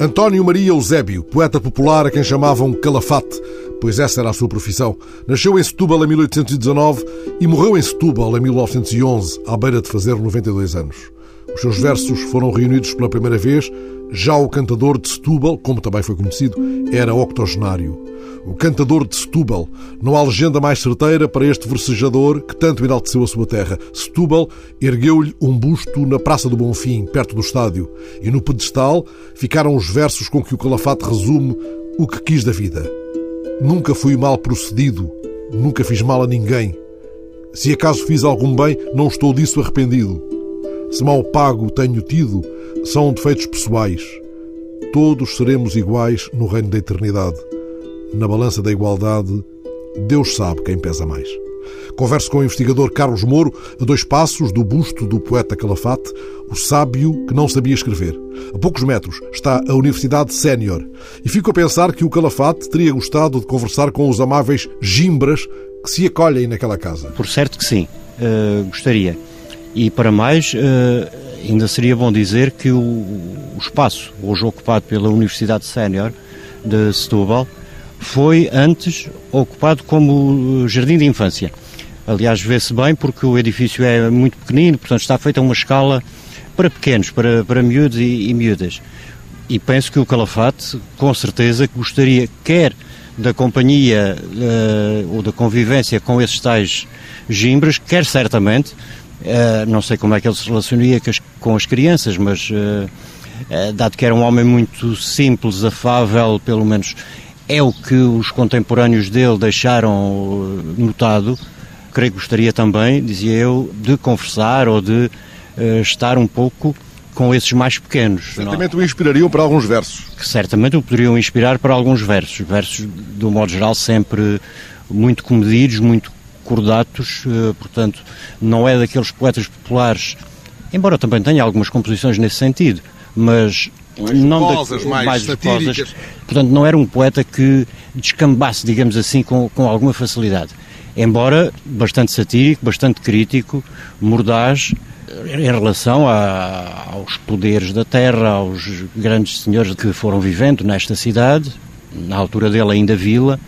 António Maria Eusébio, poeta popular a quem chamavam Calafate, pois essa era a sua profissão, nasceu em Setúbal em 1819 e morreu em Setúbal em 1911, à beira de fazer 92 anos. Os seus versos foram reunidos pela primeira vez. Já o cantador de Setúbal, como também foi conhecido, era octogenário. O cantador de Setúbal. Não há legenda mais certeira para este versejador que tanto enalteceu a sua terra. Setúbal ergueu-lhe um busto na Praça do Bonfim, perto do estádio, e no pedestal ficaram os versos com que o Calafate resume o que quis da vida. Nunca fui mal procedido, nunca fiz mal a ninguém. Se acaso fiz algum bem, não estou disso arrependido. Se mal pago tenho tido, são defeitos pessoais. Todos seremos iguais no reino da eternidade na balança da igualdade, Deus sabe quem pesa mais. Converso com o investigador Carlos Moro, a dois passos do busto do poeta Calafate, o sábio que não sabia escrever. A poucos metros está a Universidade Sénior. E fico a pensar que o Calafate teria gostado de conversar com os amáveis gimbras que se acolhem naquela casa. Por certo que sim, uh, gostaria. E para mais, uh, ainda seria bom dizer que o, o espaço hoje ocupado pela Universidade Sénior de Setúbal foi antes ocupado como jardim de infância. Aliás, vê-se bem porque o edifício é muito pequenino, portanto está feito a uma escala para pequenos, para, para miúdos e, e miúdas. E penso que o Calafate, com certeza, gostaria, quer da companhia uh, ou da convivência com esses tais gimbres, quer certamente, uh, não sei como é que ele se relacionaria com as, crianças, mas uh, dado que era um homem muito simples, afável, pelo menos é o que os contemporâneos dele deixaram notado. Creio que gostaria também, dizia eu, de conversar ou de uh, estar um pouco com esses mais pequenos. Certamente não? o inspirariam para alguns versos. Que certamente o poderiam inspirar para alguns versos. Versos, do modo geral, sempre muito comedidos, muito cordatos, uh, portanto, não é daqueles poetas populares, embora também tenha algumas composições nesse sentido, mas mais não jocosas, mais, mais satíricas. Portanto, não era um poeta que descambasse, digamos assim, com, com alguma facilidade. Embora bastante satírico, bastante crítico, mordaz, em relação a, aos poderes da terra, aos grandes senhores que foram vivendo nesta cidade, na altura dele ainda vila,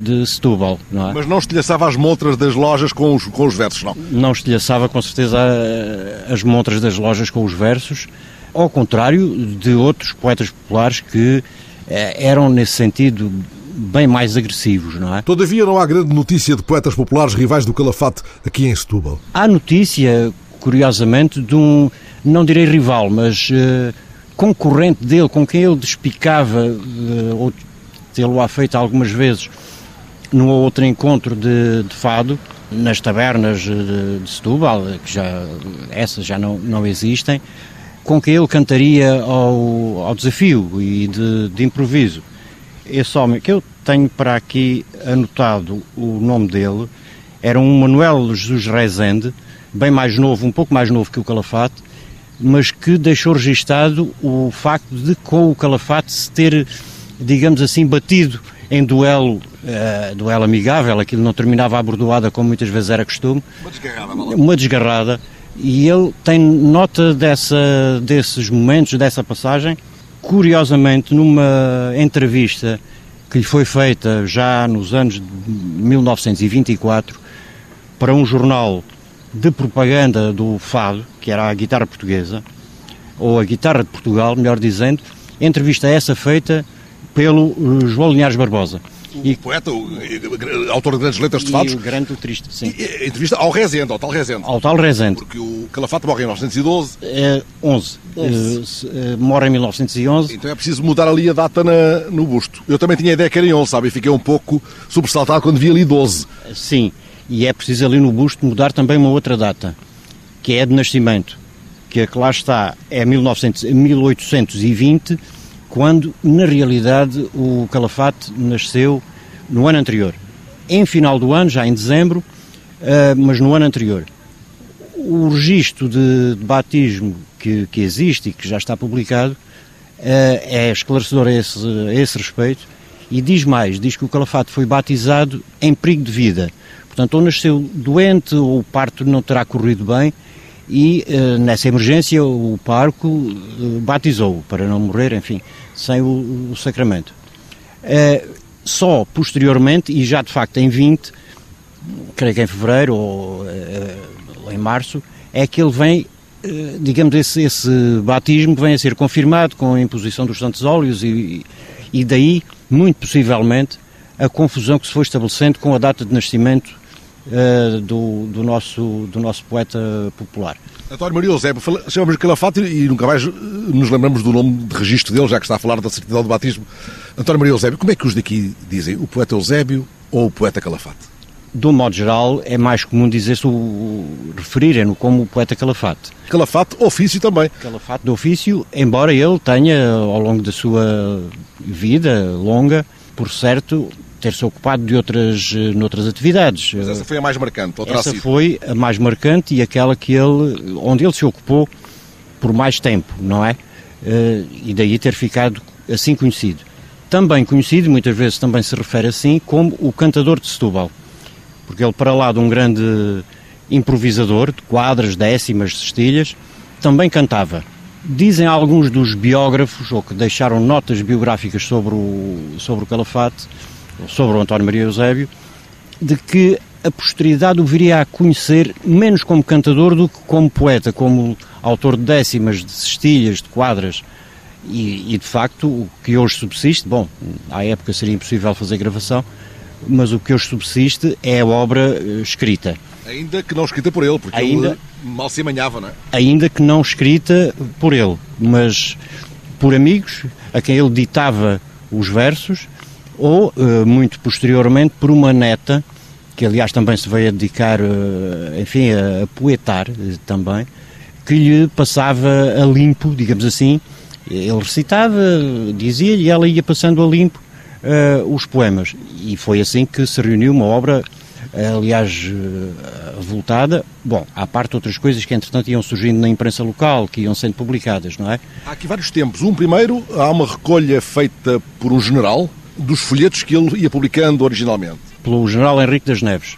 de Setúbal, não é? Mas não estilhaçava as montras das lojas com os, com os versos, não? Não estilhaçava, com certeza, as montras das lojas com os versos, ao contrário de outros poetas populares que eh, eram, nesse sentido, bem mais agressivos, não é? Todavia não há grande notícia de poetas populares rivais do Calafate aqui em Setúbal. Há notícia, curiosamente, de um, não direi rival, mas uh, concorrente dele, com quem ele despicava, uh, ou tê-lo-á feito algumas vezes, num ou outro encontro de, de fado, nas tabernas de, de Setúbal, que já, essas já não, não existem, com que ele cantaria ao, ao desafio e de, de, improviso. Esse homem, que eu tenho para aqui anotado o nome dele, era um Manuel Jesus Rezende, bem mais novo, um pouco mais novo que o Calafate, mas que deixou registado o facto de com o Calafate se ter, digamos assim, batido em duelo, uh, duelo amigável, aquilo não terminava a bordoada como muitas vezes era costume. Uma desgarrada. Uma desgarrada e ele tem nota dessa, desses momentos, dessa passagem. Curiosamente, numa entrevista que lhe foi feita já nos anos de 1924 para um jornal de propaganda do Fado, que era a guitarra portuguesa, ou a guitarra de Portugal, melhor dizendo, entrevista essa feita pelo eh, João Linhares Barbosa e, poeta, o, autor de grandes letras de fados. E o grande letrista, sim. E, entrevista ao Rezende, ao tal Rezende. Ao tal Rezende. Porque o Calafate morre em 1912. É, 11. 11. Uh, morre em 1911. Então é preciso mudar ali a data na, no busto. Eu também tinha a ideia que era em 11, sabe? E fiquei um pouco sobressaltado quando vi ali 12. Sim, e é preciso ali no busto mudar também uma outra data, que é de nascimento, que é que lá está, é 1900, 1820 quando na realidade o Calafate nasceu no ano anterior. Em final do ano, já em dezembro, uh, mas no ano anterior. O registro de, de batismo que, que, existe e que já está publicado uh, é esclarecedor a esse, a esse respeito e diz mais, diz que o Calafate foi batizado em perigo de vida. Portanto, ou nasceu doente ou o parto não terá corrido bem e uh, nessa emergência o parco uh, batizou para não morrer, enfim, sem o, o sacramento. É, só posteriormente, e já de facto em 20, creio que em fevereiro ou, ou em março, é que ele vem digamos, esse, esse, batismo vem a ser confirmado com a imposição dos santos óleos e, e daí, muito possivelmente, a confusão que se foi estabelecendo com a data de nascimento uh, do, do, nosso, do nosso poeta popular. António Maria Eusébio, chamamos de Calafate e nunca mais eh, nos lembramos do nome de registro dele, já que está a falar da certidão de batismo. António Maria Eusébio, como é que os daqui dizem? O poeta Eusébio ou o poeta Calafate? De um modo geral, é mais comum dizer-se, referirem-no como o poeta Calafate. Calafate, ofício também. Calafate de ofício, embora ele tenha, ao longo da sua vida longa, por certo, ter-se ocupado de outras, noutras atividades. Mas essa foi a mais marcante, Essa foi a mais marcante e aquela que ele, onde ele se ocupou por mais tempo, não é? Eh, e daí ter ficado assim conhecido. Também conhecido, muitas vezes também se refere assim, como o cantador de Setúbal porque ele, para lá de um grande improvisador, de quadras, décimas, cestilhas, também cantava. Dizem alguns dos biógrafos, ou que deixaram notas biográficas sobre o, sobre o Calafate, sobre o António Maria Eusébio, de que a posteridade o viria a conhecer menos como cantador do que como poeta, como autor de décimas, de cestilhas, de quadras. E, e de facto, o que hoje subsiste, bom, à época seria impossível fazer gravação, mas o que hoje subsiste é a obra eh, escrita. Ainda que não escrita por ele, porque ainda, ele mal se amanhava, não é? Ainda que não escrita por ele, mas por amigos a quem ele ditava os versos, ou, eh, muito posteriormente, por uma neta, que aliás também se veio a dedicar, eh, enfim, a, poetar também, que lhe passava a limpo, digamos assim. Ele recitava, dizia-lhe, e ela ia passando a limpo uh, os poemas. E foi assim que se reuniu uma obra, aliás, voltada. Bom, à parte outras coisas que entretanto iam surgindo na imprensa local, que iam sendo publicadas, não é? Há aqui vários tempos. Um primeiro, há uma recolha feita por um general dos folhetos que ele ia publicando originalmente. Pelo general Henrique das Neves.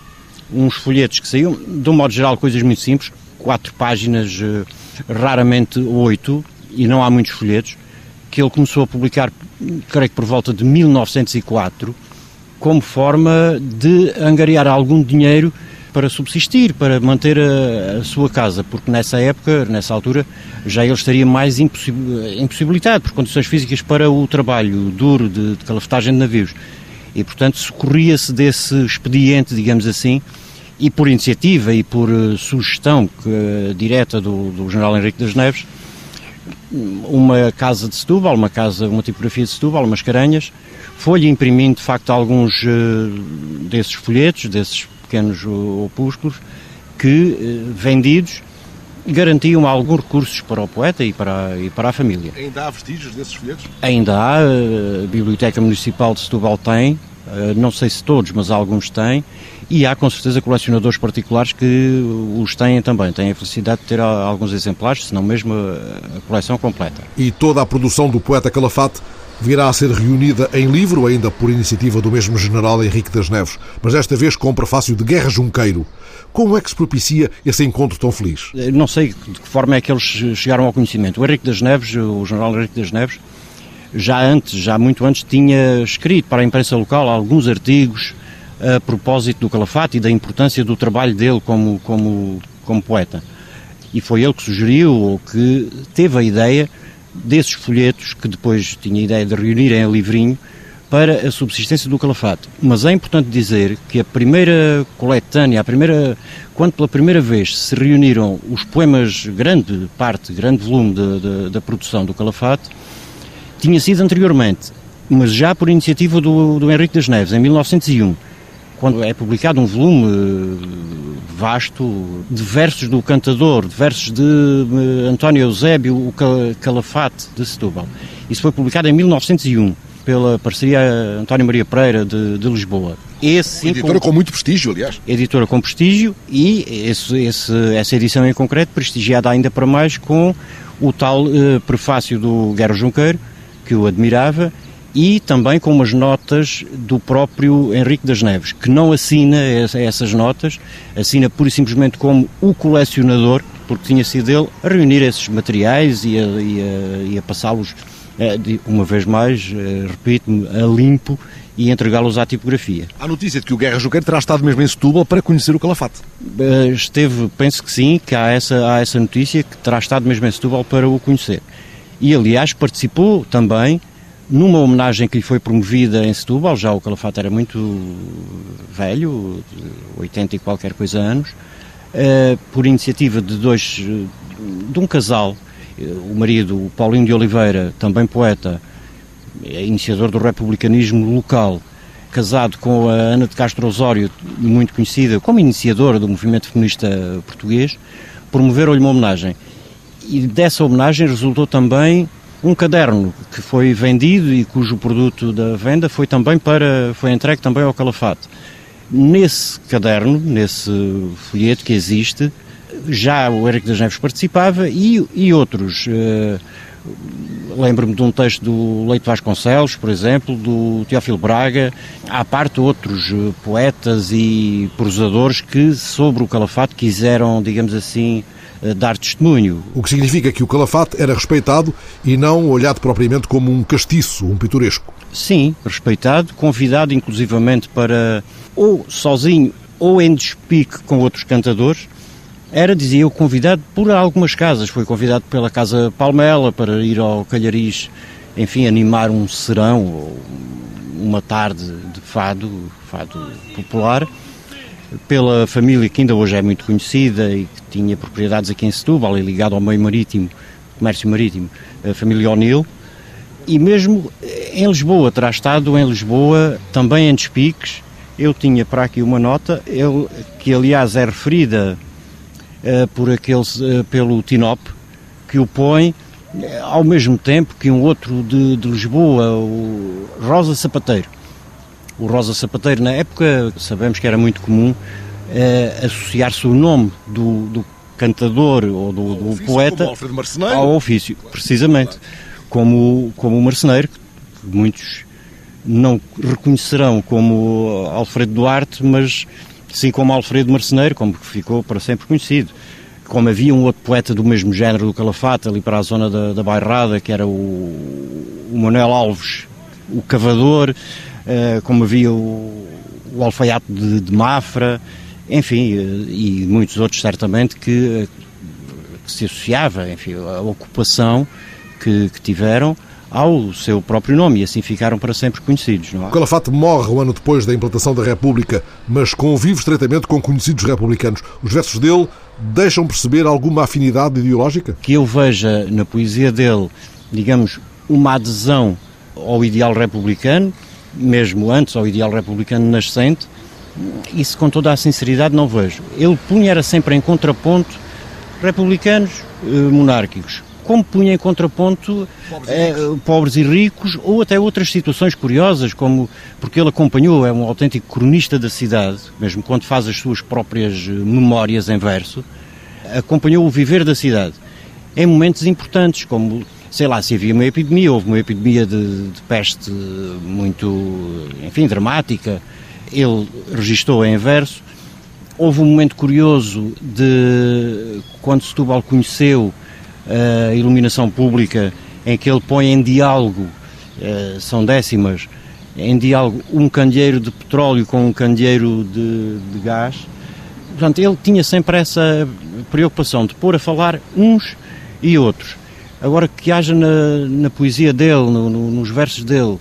Uns folhetos que saíam, de um modo geral, coisas muito simples, quatro páginas, uh, raramente oito, e não há muitos folhetos, que ele começou a publicar creio que por volta de 1904, como forma de angariar algum dinheiro para subsistir, para manter a, a, sua casa, porque nessa época, nessa altura, já ele estaria mais impossibilitado por condições físicas para o trabalho duro de, de calafetagem de navios. E, portanto, socorria-se desse expediente, digamos assim, e por iniciativa e por uh, sugestão que, uh, direta do, do general Henrique das Neves, uma casa de Setúbal, uma casa, uma tipografia de Setúbal, umas caranhas, foi-lhe imprimindo de facto alguns uh, desses folhetos, desses pequenos opúsculos, que uh, vendidos garantiam alguns recursos para o poeta e para, e para a família. Ainda há vestígios desses folhetos? Ainda há, a Biblioteca Municipal de Setúbal tem, uh, não sei se todos, mas alguns têm, e há com certeza colecionadores particulares que os têm também, têm a felicidade de ter alguns exemplares, se não mesmo a coleção completa. E toda a produção do poeta Calafate virá a ser reunida em livro, ainda por iniciativa do mesmo general Henrique das Neves, mas desta vez com o prefácio de Guerra Junqueiro. Como é que se propicia esse encontro tão feliz? Não sei de que forma é que eles chegaram ao conhecimento. O Henrique das Neves, o general Henrique das Neves, já antes, já muito antes, tinha escrito para a imprensa local alguns artigos a propósito do Calafate e da importância do trabalho dele como, como, como poeta. E foi ele que sugeriu, ou que teve a ideia desses folhetos, que depois tinha a ideia de reunir em livrinho, para a subsistência do Calafate. Mas é importante dizer que a primeira coletânea, a primeira, quando pela primeira vez se reuniram os poemas, grande parte, grande volume de, de, da produção do Calafate, tinha sido anteriormente, mas já por iniciativa do, do Henrique das Neves, em 1901 quando é publicado um volume eh, vasto de versos do cantador, de versos de eh, António Eusébio, o Calafate de Setúbal. Isso foi publicado em 1901 pela parceria António Maria Pereira de, de Lisboa. Esse, editora com, com, muito prestígio, aliás. Editora com prestígio e esse, esse, essa edição em concreto prestigiada ainda para mais com o tal uh, prefácio do Guerra Junqueiro, que o admirava, e também com umas notas do próprio Henrique das Neves, que não assina essas notas, assina pura e simplesmente como o colecionador, porque tinha sido ele a reunir esses materiais e a, a, a passá-los é, uma vez mais, é, repito-me, a limpo e entregá-los à tipografia. Há notícia de que o Guerra Juqueiro terá estado mesmo em Setúbal para conhecer o Calafate. É, esteve, penso que sim, que há essa, há essa notícia que terá estado mesmo em Setúbal para o conhecer. E, aliás, participou também numa homenagem que lhe foi promovida em Setúbal, já o Calafate era muito velho, 80 e qualquer coisa anos, por iniciativa de dois, de um casal o marido, Paulinho de Oliveira, também poeta, é iniciador do republicanismo local, casado com a Ana de Castro Osório, muito conhecida como iniciadora do movimento feminista português, promoveram-lhe uma homenagem. E dessa homenagem resultou também um caderno que foi vendido e cujo produto da venda foi também para foi entregue também ao Calafate. Nesse caderno, nesse folheto que existe, já o Érico das Neves participava e, e outros. Uh, Lembro-me de um texto do Leite Vasconcelos, por exemplo, do Teófilo Braga, à parte outros uh, poetas e prosadores que, sobre o Calafate, quiseram, digamos assim, dar testemunho. O que significa que o Calafate era respeitado e não olhado propriamente como um castiço, um pitoresco. Sim, respeitado, convidado inclusivamente para, ou sozinho, ou em despique com outros cantadores, era, dizia eu, convidado por algumas casas. Foi convidado pela Casa Palmela para ir ao Calhariz, enfim, animar um serão ou uma tarde de fado, fado popular, pela família que ainda hoje é muito conhecida e que tinha propriedades aqui em Setúbal e ligado ao meio marítimo, comércio marítimo, a família O'Neill. E mesmo em Lisboa, terá estado em Lisboa, também em Despiques, eu tinha para aqui uma nota, eu, que aliás é referida uh, por aqueles, uh, pelo Tinop, que o põe ao mesmo tempo que um outro de, de, Lisboa, o Rosa Sapateiro. O Rosa Sapateiro, na época, sabemos que era muito comum associar-se o nome do, do cantador ou do, do ofício, poeta ao ofício, precisamente, como, como o marceneiro, que muitos não reconhecerão como Alfredo Duarte, mas Assim como Alfredo Marceneiro, como ficou para sempre conhecido. Como havia um outro poeta do mesmo género do Calafate, ali para a zona da, da Bairrada, que era o, o Manuel Alves, o Cavador, como havia o, o Alfaiate de, de Mafra, enfim, uh, e muitos outros certamente que, uh, que se associava, enfim, a ocupação que, que tiveram ao seu próprio nome e assim ficaram para sempre conhecidos. Não é? O Calafate morre um ano depois da implantação da República, mas convive estreitamente com conhecidos republicanos. Os versos dele deixam perceber alguma afinidade ideológica? Que eu veja na poesia dele, digamos, uma adesão ao ideal republicano, mesmo antes ao ideal republicano nascente, isso com toda a sinceridade não vejo. Ele punha era sempre em contraponto republicanos eh, monárquicos. Como punha em contraponto pobres e, eh, pobres e, ricos, ou até outras situações curiosas, como porque ele acompanhou, é um autêntico cronista da cidade, mesmo quando faz as suas próprias eh, memórias em verso, acompanhou o viver da cidade. Em momentos importantes, como sei lá, se havia uma epidemia, houve uma epidemia de, de peste muito, enfim, dramática, ele registou em verso. Houve um momento curioso de quando Setúbal conheceu a iluminação pública em que ele põe em diálogo, eh, são décimas, em diálogo um candeeiro de petróleo com um candeeiro de, de gás. Portanto, ele tinha sempre essa preocupação de pôr a falar uns e outros. Agora que haja na, na poesia dele, no, no, nos versos dele,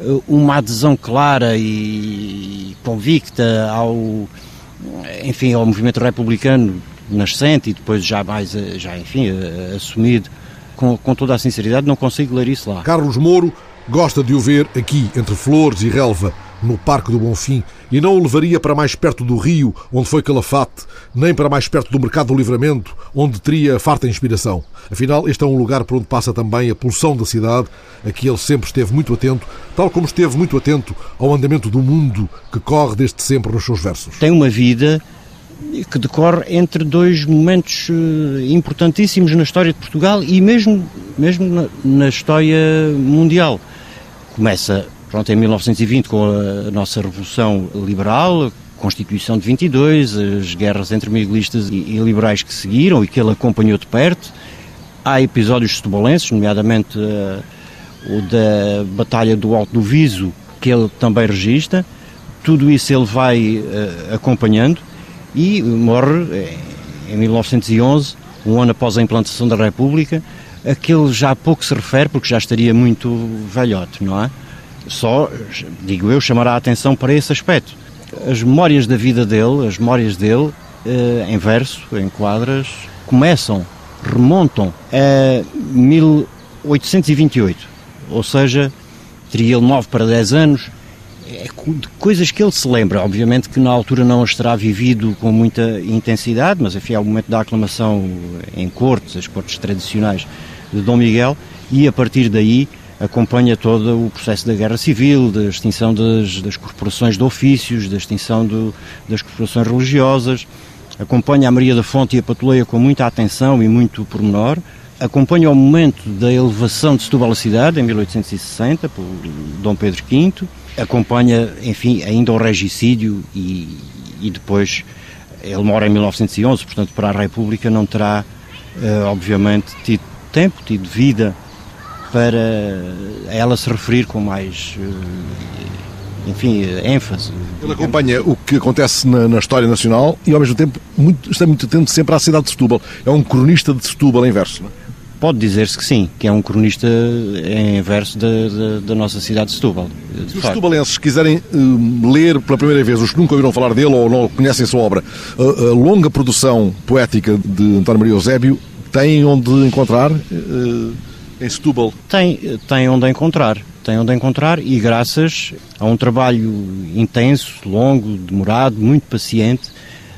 eh, uma adesão clara e convicta ao, enfim, ao movimento republicano nascente e depois já mais, eh, já enfim, eh, assumido, com, com toda a sinceridade, não consigo ler isso lá. Carlos Moro gosta de o ver aqui, entre flores e relva, no Parque do Bonfim, e não o levaria para mais perto do rio, onde foi Calafate, nem para mais perto do Mercado do Livramento, onde teria farta inspiração. Afinal, este é um lugar por onde passa também a pulsão da cidade, a que ele sempre esteve muito atento, tal como esteve muito atento ao andamento do mundo que corre desde sempre nos seus versos. Tem uma vida que decorre entre dois momentos eh, importantíssimos na história de Portugal e mesmo, mesmo na, na história mundial. Começa pronto, em 1920 com a nossa Revolução Liberal, a Constituição de 22, as guerras entre miguelistas e, e liberais que seguiram e que ele acompanhou de perto. Há episódios setubalenses, nomeadamente uh, o da Batalha do Alto do Viso, que ele também registra. Tudo isso ele vai uh, acompanhando e morre eh, em 1911, um ano após a implantação da República. Aquele já pouco se refere, porque já estaria muito velhote, não é? Só, digo eu, chamará a atenção para esse aspecto. As memórias da vida dele, as memórias dele, uh, em verso, em quadras, começam, remontam a 1828, ou seja, teria ele 9 para 10 anos, é de coisas que ele se lembra, obviamente que na altura não as terá vivido com muita intensidade, mas enfim, é o momento da aclamação em cortes, as cortes tradicionais de Dom Miguel, e a partir daí acompanha todo o processo da guerra civil, da extinção das, das corporações de ofícios, da extinção do, das corporações religiosas, acompanha a Maria da Fonte e a Patuleia com muita atenção e muito pormenor, acompanha o momento da elevação de Setúbal à cidade, em 1860, por Dom Pedro V, acompanha, enfim, ainda o regicídio e, e depois ele mora em 1911, portanto, para a República não terá, uh, obviamente, tido tempo, tido vida para ela se referir com mais, uh, enfim, ênfase. Ele acompanha o que acontece na, na, história nacional e, ao mesmo tempo, muito, está muito atento sempre à cidade de Setúbal. É um cronista de Setúbal em verso, não é? Pode dizer-se que sim, que é um cronista em verso da, da, da nossa cidade de Setúbal. De os setubalenses quiserem uh, ler pela primeira vez, os que nunca ouviram falar dele ou não conhecem a sua obra, a, a longa produção poética de António Maria Eusébio, têm onde encontrar uh, em Setúbal? Tem, tem onde encontrar. Tem onde encontrar e graças a um trabalho intenso, longo, demorado, muito paciente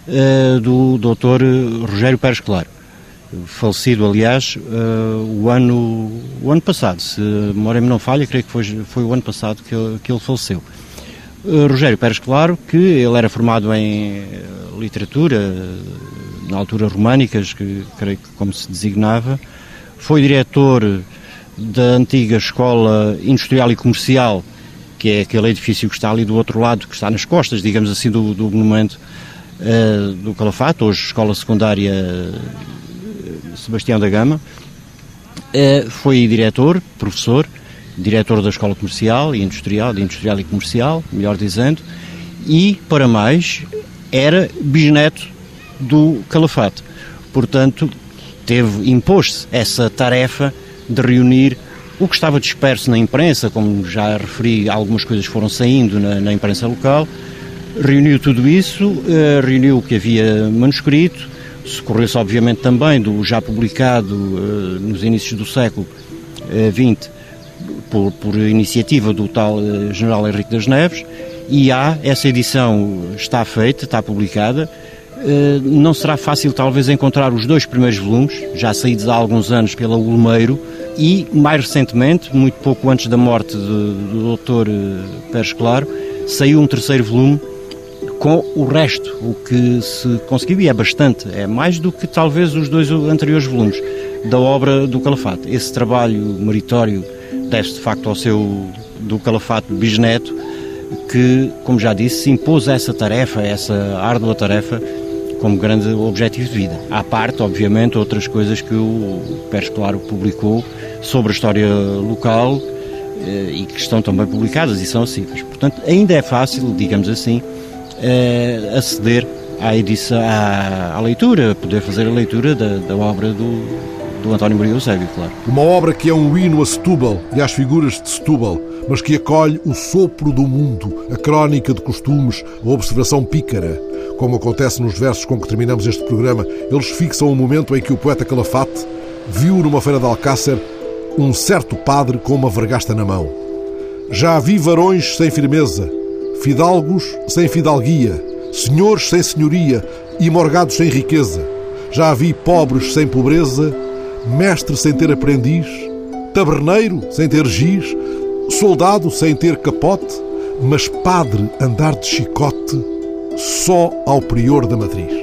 uh, do Dr. Rogério Pérez Claro falecido, aliás, uh, o, ano, o ano passado, se a memória me não falha, creio que foi, foi o ano passado que, que ele faleceu. Uh, Rogério Pérez Claro, que ele era formado em eh, literatura, na altura românicas, que creio que como se designava, foi diretor da antiga Escola Industrial e Comercial, que é aquele edifício que está ali do outro lado, que está nas costas, digamos assim, do, do monumento uh, do Calafato, hoje Escola Secundária Sebastião da Gama, eh, foi diretor, professor, diretor da Escola Comercial e Industrial, de Industrial e Comercial, melhor dizendo, e, para mais, era bisneto do Calafate. Portanto, teve, impôs-se essa tarefa de reunir o que estava disperso na imprensa, como já referi, algumas coisas foram saindo na, na imprensa local, reuniu tudo isso, uh, reuniu o que havia manuscrito, socorreu-se obviamente também do já publicado uh, nos inícios do século XX, uh, por, por, iniciativa do tal General Henrique das Neves, e há, essa edição está feita, está publicada, eh, não será fácil talvez encontrar os dois primeiros volumes, já saídos há alguns anos pela Ulmeiro, e mais recentemente, muito pouco antes da morte do, do Dr. Pérez Claro, saiu um terceiro volume com o resto, o que se conseguiu, e é bastante, é mais do que talvez os dois anteriores volumes da obra do Calafate. Esse trabalho meritório deve-se de facto ao seu do Calafate bisneto, que, como já disse, se impôs essa tarefa, essa árdua tarefa, como grande objetivo de vida. À parte, obviamente, outras coisas que o Pérez Claro publicou sobre a história local eh, e que estão também publicadas e são acessíveis. Portanto, ainda é fácil, digamos assim, eh, aceder à edição, à, leitura, poder fazer a leitura da, da obra do, do António Maria Eusébio, claro. Uma obra que é um hino a Setúbal e às figuras de Setúbal, mas que acolhe o sopro do mundo, a crónica de costumes, a observação pícara. Como acontece nos versos com que terminamos este programa, eles fixam o momento em que o poeta Calafate viu numa feira de Alcácer um certo padre com uma vergasta na mão. Já vi varões sem firmeza, fidalgos sem fidalguia, senhores sem senhoria e morgados sem riqueza. Já vi pobres sem pobreza, mestre sem ter aprendiz, taberneiro sem ter giz, soldado sem ter capote, mas padre andar de chicote só ao prior da matriz.